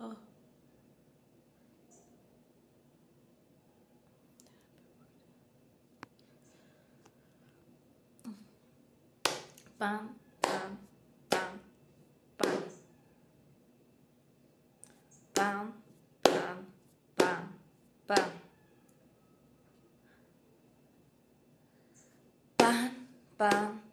Oh. Bam, bam, bam, bam. Bam, bam, bam, bam. Bam, bam.